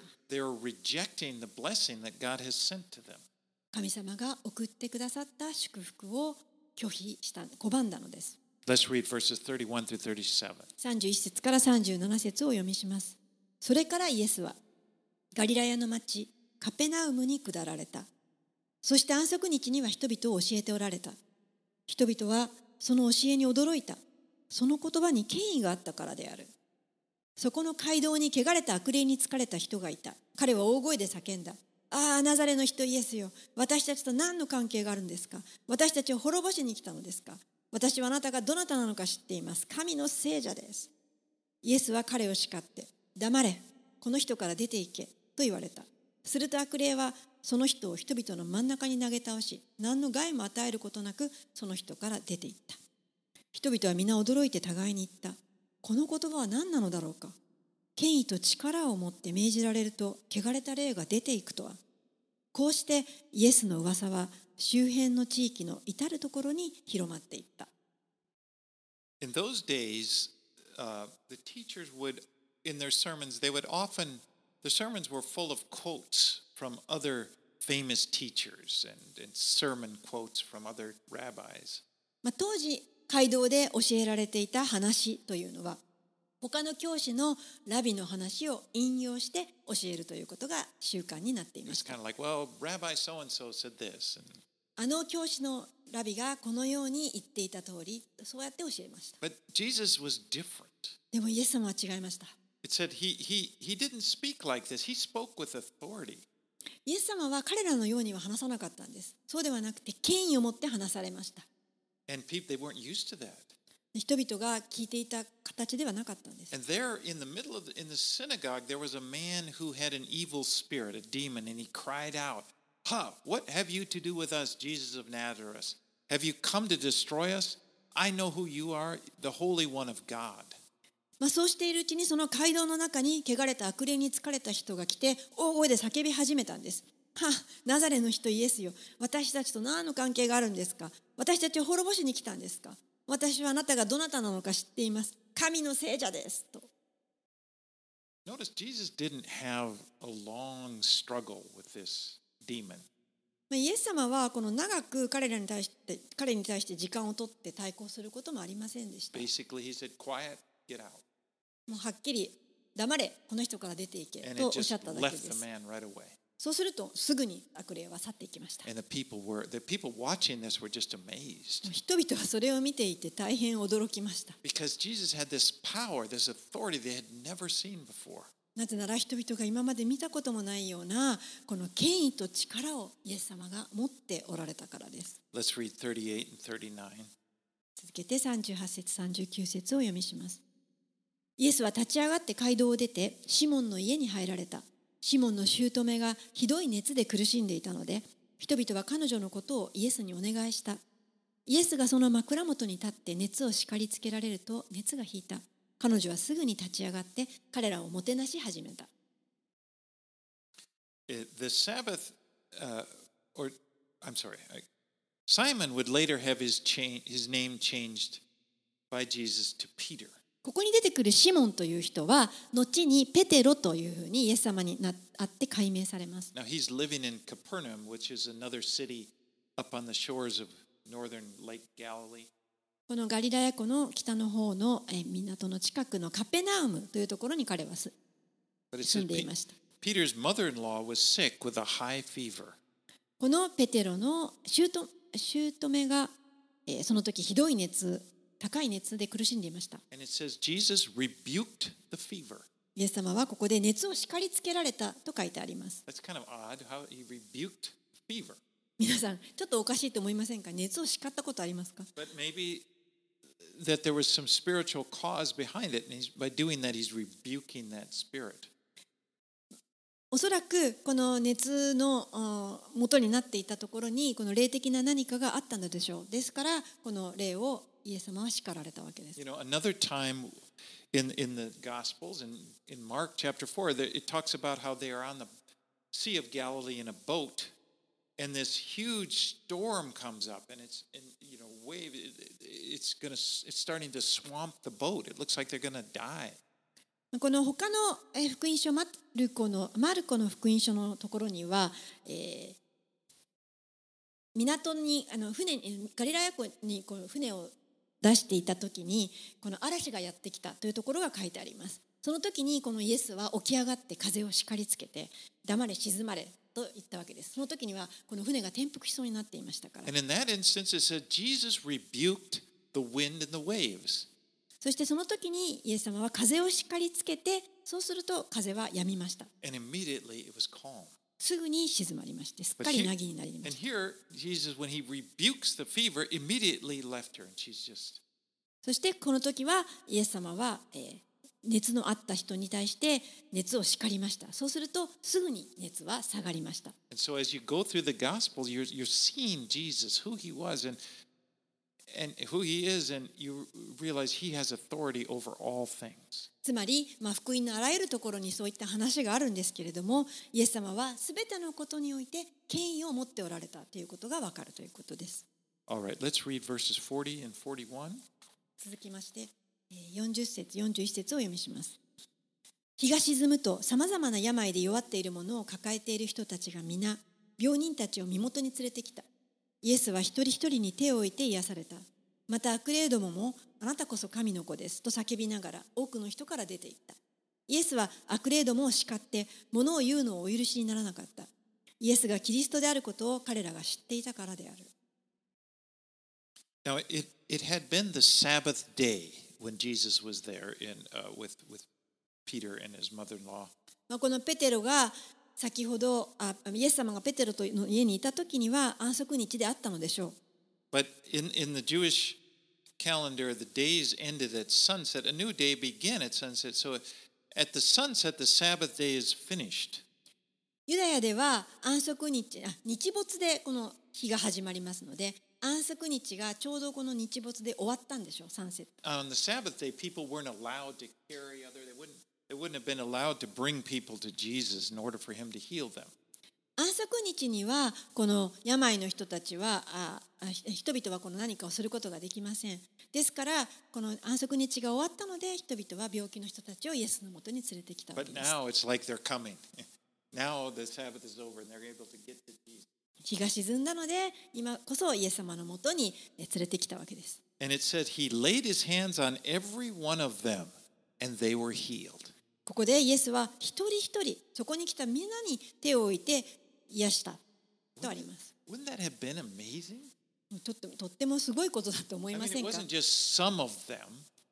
神様が送ってくださった祝福を拒否した拒んだのです Let's read verses 31 through 37. 31節から37節をお読みしますそれからイエスはガリラヤの町カペナウムに下られた。そして安息日には人々を教えておられた。人々はその教えに驚いた。その言葉に権威があったからである。そこの街道に汚れた悪霊に疲れた人がいた。彼は大声で叫んだ。ああナザレの人イエスよ。私たちと何の関係があるんですか？私たちを滅ぼしに来たのですか？私はあなたがどなたなのか知っています。神の聖者です。イエスは彼を叱って黙れ。この人から出て行けと言われた。すると悪霊はその人を人々の真ん中に投げ倒し何の害も与えることなくその人から出て行った。人々は皆驚いて互いに言った。この言葉は何なのだろうか。権威と力を持って命じられると汚れた霊が出ていくとは。こうしてイエスの噂は周辺の地域の至る所に広まっていった In those days, uh, the teachers would, in their sermons, they would often, the sermons were full of quotes from other famous teachers and, and sermon quotes from other rabbis. まあ、当時街道で教えられていた話というのは他の教師のラビの話を引用して教えるということが習慣になっています。あの教師のラビがこのように言っていた通り、そうやって教えました。でも、イエス様は違いました。イエス様は彼らのようには話さなかったんです。そうではなくて、権威を持って話されました。人々が聞いていた形ではなかったんです And there in the middle of the, in the synagogue there was a man who had an evil spirit, a demon, and he cried out, "Ha, what have you to do with us, Jesus of Nazareth? Have you come to destroy us? I know who you are, the Holy One of God." まあ、そうしているうちにその街道の中に汚れた悪霊に疲れた人が来て大声で叫び始めたんです。はあ、ナザレの人イエスよ私たちと何の関係があるんですか私たちを滅ぼしに来たんですか私はあなたがどなたなのか知っています。神の聖者です。と。イエス様はこの長く彼,らに対して彼に対して時間を取って対抗することもありませんでした。もうはっきり黙れ、この人から出ていけとおっしゃっただけです。そうするとすぐに悪霊は去っていきました。人々はそれを見ていて大変驚きました。なぜなら人々が今まで見たこともないようなこの権威と力をイエス様が持っておられたからです。続けて38節39節を読みします。イエスは立ち上がって街道を出てシモンの家に入られた。シモンの姑がひどい熱で苦しんでいたので人々は彼女のことをイエスにお願いした。イエスがその枕元に立って熱を叱りつけられると熱が引いた。彼女はすぐに立ち上がって彼らをもてなし始めた。The Sabbath, uh, or I'm sorry, I, Simon would later have his, cha- his name changed by Jesus to Peter. ここに出てくるシモンという人は後にペテロというふうにイエス様になあって解明されます。Now he's living in Capernaum, which is another city up on the shores of northern Lake Galilee. このガリラヤ湖の北の方のえー港の近くのカペナウムというところに彼は住んでいました。Peter's mother-in-law was sick with a high fever. このペテロの姑姑が、えーその時ひどい熱、高い熱で苦しんでいました。イエス様はここで熱を叱りつけられたと書いてあります。皆さん、ちょっとおかしいと思いませんか熱を叱ったことありますか that there was some spiritual cause behind it, and he's, by doing that, he's rebuking that spirit. おそらくこの熱の元になっていたところにこの霊的な何かがあったのでしょう。ですからこの霊をイエス様は叱られたわけです。You know, another time in in the Gospels, in in Mark chapter four, that it talks about how they are on the Sea of Galilee in a boat, and this huge storm comes up, and it's and you know wave. It, it- it's gonna it's starting to swamp the boat. It looks like they're gonna die. この他のえー福音書マルコのマルコの福音書のところには、えー港にあの船にガリラヤ湖にこの船を出していた時にこの嵐がやってきたというところが書いてあります。その時にこのイエスは起き上がって風を叱りつけて黙れ静まれと言ったわけです。その時にはこの船が転覆しそうになっていましたから。And in that instance, it said Jesus rebuked the wind and the waves. そしてその時にイエス様は風を叱りつけてそうすると風は止みました。And immediately it was calm. すぐに静まりましてすっかりぎになりました here, Jesus, when he rebukes the fever, immediately left her, and she's just そしてこの時はイエス様は、えー熱のあった人に対して熱を叱りましたそうするとすぐに熱は下がりました And so as you go through the gospel, you're, you're seeing Jesus, who he was and, and who he is, and you realize he has authority over all things. つまり、まあ、福音のあらゆるところにそういった話があるんですけれどもイエス様は全てのことにおいて権威を持っておられたということがわかるということです。Right, let's read verses 40 and 41. 続きましてえー40節41節を読みします。日が沈むとさまざまな病で弱っているものを抱えている人たちが皆病人たちを身元に連れてきた。イエスは一人一人に手を置いて癒されたまた悪霊どももあなたこそ神の子ですと叫びながら多くの人から出て行った。イエスは悪霊どもを叱って物を言うのをお許しにならなかった。イエスがキリストであることを彼らが知っていたからである。Now, it, it had been the Sabbath day when Jesus was there in, uh, with, with Peter and his mother in law. まあ、このペテロが先ほどあイエス様がペテロとの家にいた時には安息日であったのでしょう But in, in the Jewish calendar, the days ended at sunset. A new day began at sunset. So at the sunset, the Sabbath day is finished. ユダヤでは安息日あ日没でこの日が始まりますので安息日がちょうどこの日没で終わったんでしょうサンセット On the Sabbath day, people weren't allowed to carry other. They wouldn't. They wouldn't have been allowed to bring people to Jesus in order for him to heal them. 安息日にはこの病の人たちはああ人々はこの何かをすることができませんですからこの安息日が終わったので人々は病気の人たちをイエスのもとに連れてきたわけです now it's like they're coming. Now the Sabbath is over and they're able to get to Jesus. 日が沈んだので今こそイエス様のもとにえ連れてきたわけです And it said he laid his hands on every one of them and they were healed. ここでイエスは一人一人そこに来たみんなに手を置いて癒したとあります。とっても、すごいことだと思いませんか？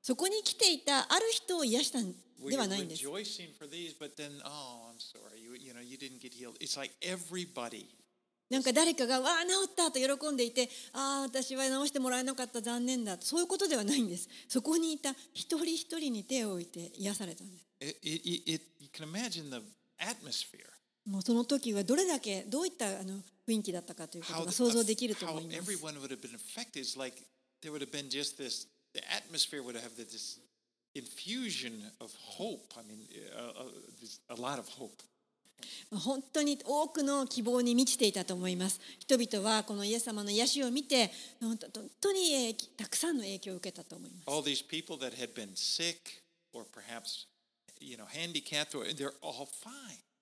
そこに来ていたある人を癒したんではないんです。なんか誰かが、わあ、治ったと喜んでいて、ああ、私は治してもらえなかった、残念だ、そういうことではないんです。そこにいた一人一人に手を置いて癒されたんです。もうその時はどれだけどういったあの雰囲気だったかということが想像できると思います there would have been just this, the atmosphere would have this infusion of hope. I mean, uh, uh, this- a lot of hope. 本当に多くの希望に満ちていたと思います人々はこのイエス様の癒しを見て本当にえーたくさんの影響を受けたと思います All these people that had been sick or perhaps, you know, handicapped, they're all fine.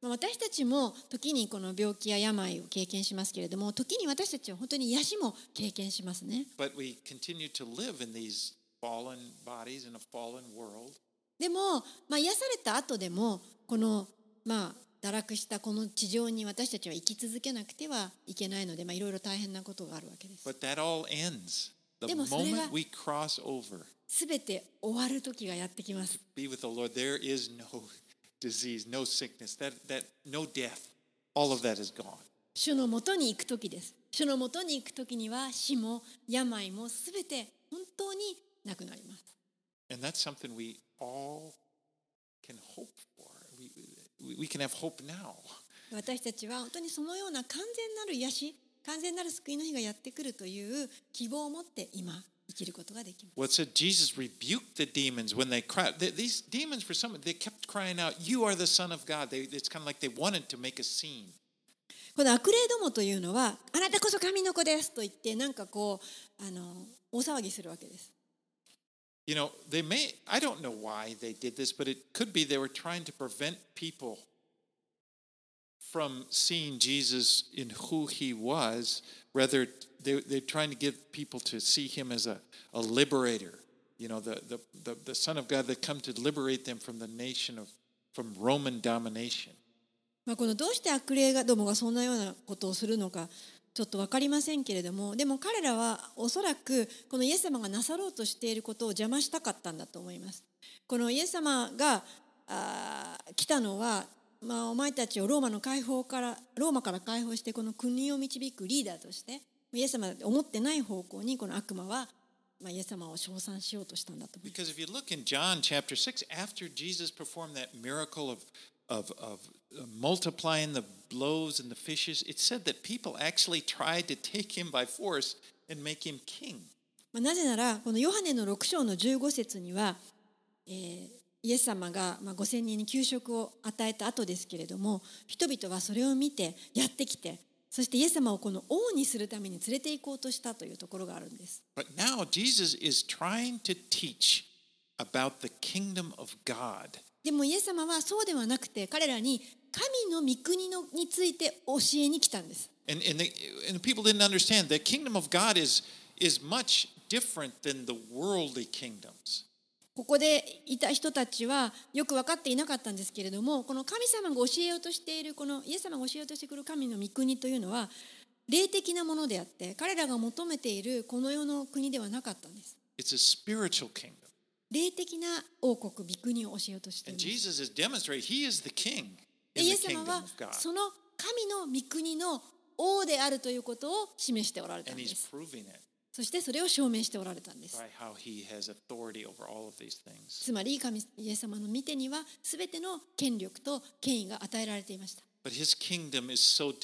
私たちも時にこの病気や病を経験しますけれども時に私たちは本当に癒しも経験しますね.でも、まあ、癒された後でもこのまあ堕落したこの地上に私たちは生き続けなくてはいけないので、まあ、いろいろ大変なことがあるわけです。でもそれが-.すべて終わる時がやってきます。Disease, no sickness, that that no death. All of that is gone. 主のもとに行く時です。主のもとに行く時には死も病もすべて本当になくなります。And that's something we all can hope for. We, we can have hope now. 私たちは本当にそのような完全なる癒し、完全なる救いの日がやってくるという希望を持って今生きることができます。Well, it said Jesus rebuked the demons when they cried. These demons, for some, they kept crying out, "You are the Son of God." They, it's kind of like they wanted to make a scene. この悪霊どもというのはあなたこそ神の子ですと言ってなんかこうあの大騒ぎするわけです。You know, they may. I don't know why they did this, but it could be they were trying to prevent people from seeing Jesus in who he was. Rather, they, they're trying to get people to see him as a, a liberator. You know, the, the, the, the Son of God that come to liberate them from the nation of from Roman domination. まあ、このどうして悪霊がどもがそんなようなことをするのかちょっと分かりませんけれどもでも彼らはおそらくこのイエス様がなさろうとしていることを邪魔したかったんだと思います。このイエス様があ来たのは、まあ、お前たちをローマの解放からローマから解放してこの国を導くリーダーとしてイエス様思ってない方向にこの悪魔は、まあ、イエス様を称賛しようとしたんだと思います。なぜなら、このヨハネの6章の15節には、えー、イエス様が、まあ、5000人に給食を与えた後ですけれども、人々はそれを見て、やってきて、そしてイエス様をこの王にするために連れて行こうとしたというところがあるんです。But now Jesus is trying to teach about the kingdom of God. でもイエス様はそうではなくて彼らに神の御国のについて教えに来たんです。And, and, the, and the people didn't understand the kingdom of God is, is much different than the worldly kingdoms. ここでいた人たちはよく分かっていなかったんですけれどもこの神様が教えようとしているこのイエス様が教えようとしてくる神の御国というのは霊的なものであって彼らが求めているこの世の国ではなかったんです。It's a spiritual kingdom. 霊的な王国、御国を教えようとしています。イエス様は.その神の御国の王であるということを示しておられたんです。そしてそれを証明しておられたんです。つまり神イエス様の御手には全ての権力と権威が与えられていました。So.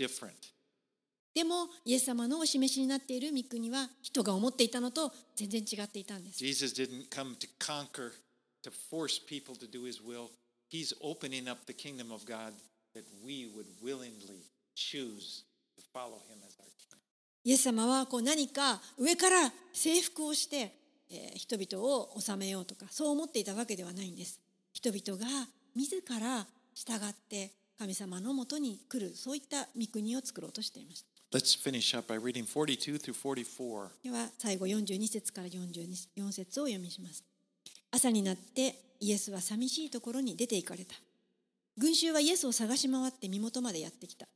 でもイエス様のお示しになっている御国は人が思っていたのと全然違っていたんです。To force people to do his will. He's opening up the kingdom of God that we would willingly choose to follow him as our king. イエス様はこう何か上から征服をして、えー人々を治めようとかそう思っていたわけではないんです。人々が自ら従って神様のもとに来るそういった御国を作ろうとしていました Let's finish up by reading 42 through 44. では最後42節から44節を読みします朝になってイエスは寂しいところに出て行かれた群衆はイエスを探し回って身元までやってきた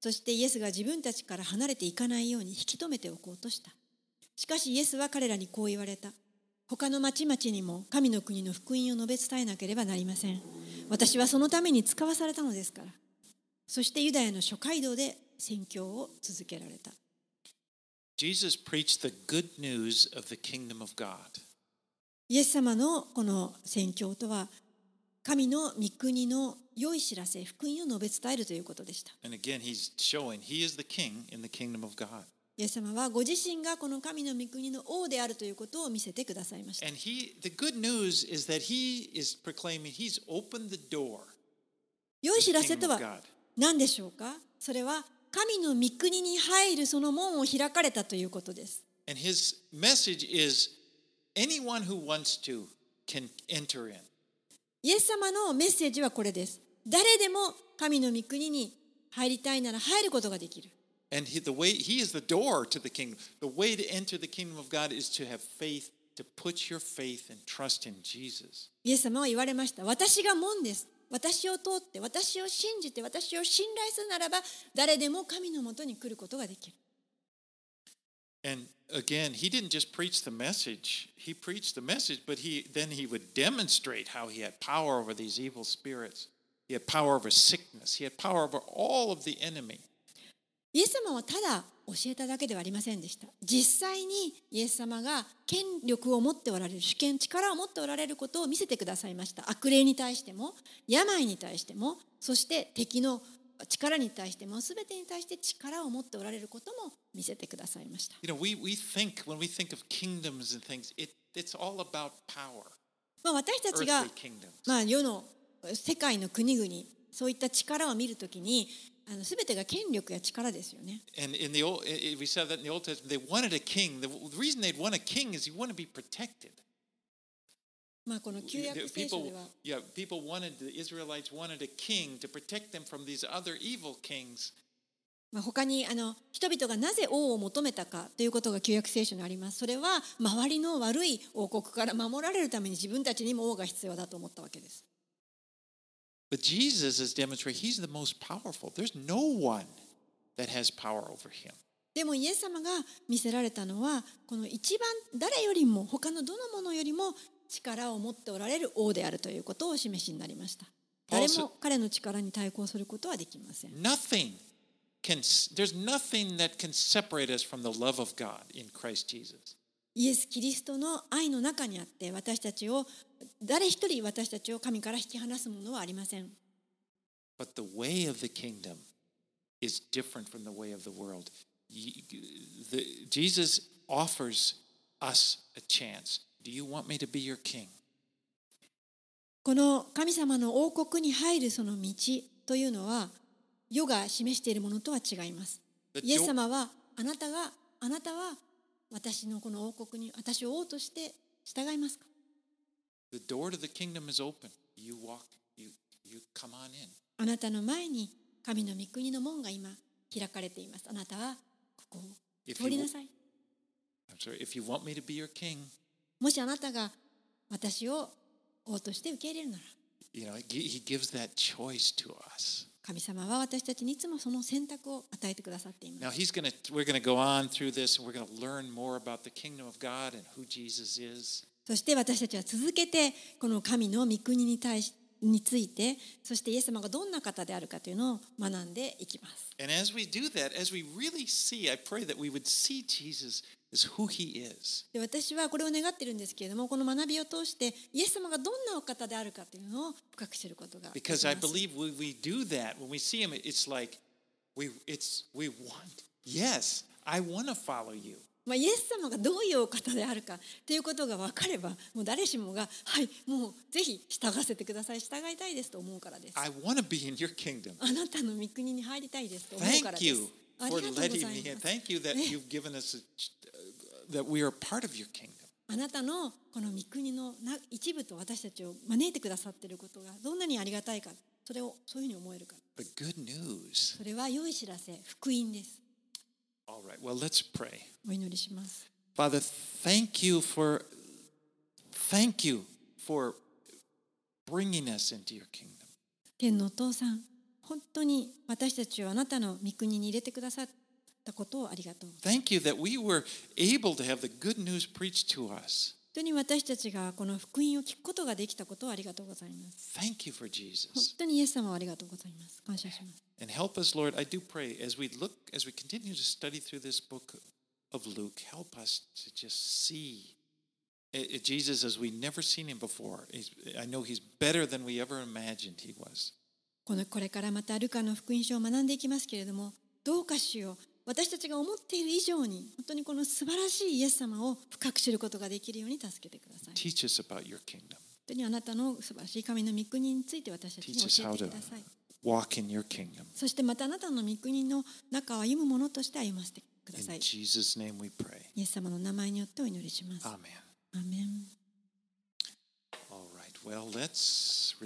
そしてイエスが自分たちから離れていかないように引き止めておこうとした。しかしイエスは彼らにこう言われた。他の町々にも神の国の福音を述べ伝えなければなりません。私はそのために使わされたのですから。そしてユダヤの諸街道で宣教を続けられた。Jesus preached the good news of the kingdom of God. イエス様のこの宣教とは神の御国の良い知らせ、福音を述べるということでした。イエス様はご自身がこの神の御国の王であるということを見せてくださいました。良い知らせとは何でしょうか？それは神の御国に入るその門を開かれたということです。イエス様のメッセージはこれです。誰でも神の御国に入りたいなら入ることができる。イエス様は言われました。私がもんです。私を通って、私を信じて、私を信頼するならば、誰でも神のもとに来ることができる。And again, he didn't just preach the message. He preached the message, but he then he would demonstrate how he had power over these evil spirits. He had power over sickness. He had power over all of the enemy. イエス様はただ教えただけではありませんでした実際にイエス様が権力を持っておられる主権力を持っておられることを見せてくださいました悪霊に対しても病に対してもそして敵の力に対して、もすべてに対して力を持っておられることも見せてくださいました。私たちが、まあ、世の世界の国々、そういった力を見るときに、すべてが権力や力ですよね。And in the old, まあこの旧約聖書では yeah, people wanted the Israelites wanted a king to protect them from these other evil kings. まあ、他にあの人々がなぜ王を求めたかということが旧約聖書にあります。それは周りの悪い王国から守られるために自分たちにも王が必要だと思ったわけです。But Jesus is demonstrating he's the most powerful. There's no one that has power over him. でもイエス様が見せられたのはこの一番誰よりも他のどのものよりも力を持っておられる王であるということをお示しになりました。誰も彼の力に対抗することはできません。Nothing can there's nothing that can separate us from the love of God in Christ Jesus. イエス・キリストの愛の中にあって私たちを誰一人私たちを神から引き離すものはありません。But the way of the kingdom is different from the way of the world. The- Jesus offers us a chance. Do you want me to be your king? この神様の王国に入るその道というのは世が示しているものとは違います。イエス様はあなたがあなたは私のこの王国に私を王として従いますか The door to the kingdom is open. You walk, you, you come on in. あなたの前に神の御国の門が今開かれています。あなたはここを If 通り you, なさい。I'm sorry, if you want me to be your king, もしあなたが私を王として受け入れるなら。神様は私たちにいつもその選択を与えてくださっています。そして私たちは続けてこの神の御国に,対しについて、そしてイエス様がどんな方であるかというのを学んでいきます。で私はこれを願っているんですけれども、この学びを通して、イエス様がどんなお方であるかというのを深く知ることがあります。I want to follow you. まあ、イエス様がどういうお方であるかということが分かれば、もう誰しもが、はい、もうぜひ従わせてください、従いたいですと思うからです。I want to be in your kingdom. あなたの御国に入りたいですと思うからです。Thank you for letting me in. Thank you that you've given us a あなたのこの御国の一部と私たちを招いてくださっていることがどんなにありがたいか、それをそういうふうに思えるか。それは良い知らせ、福音です。お祈りします。Father, thank thank you for bringing us into your kingdom. 天のお父さん、本当に私たちをあなたの御国に入れてくださ。たことをありがとう Thank you that we were able to have the good news preached to us. 本当に私たちがこの福音を聞くことができたことをありがとうございます Thank you for 本 Jesus. 当にイエス様をありがとうございます感謝します And help us, Lord, I do pray as we look, as we continue to study through this book of Luke, help us to just see eh, eh, Jesus as we've never seen him before. I know he's better than we ever imagined he was. このこれからまたルカの福音書を学んでいきますけれどもどうかしよう私たちが思っている以上に本当にこの素晴らしいイエス様を深く知ることができるように助けてください本 Teach us about your kingdom. 当にあなたの素晴らしい神の御国について私たちに教えてください walk in your kingdom. そしてまたあなたの御国の中を歩むものとして歩ませてくだ In さい Jesus' name we pray. イエス様の名前によってお祈りします Amen. アーメン All right. Well, let's.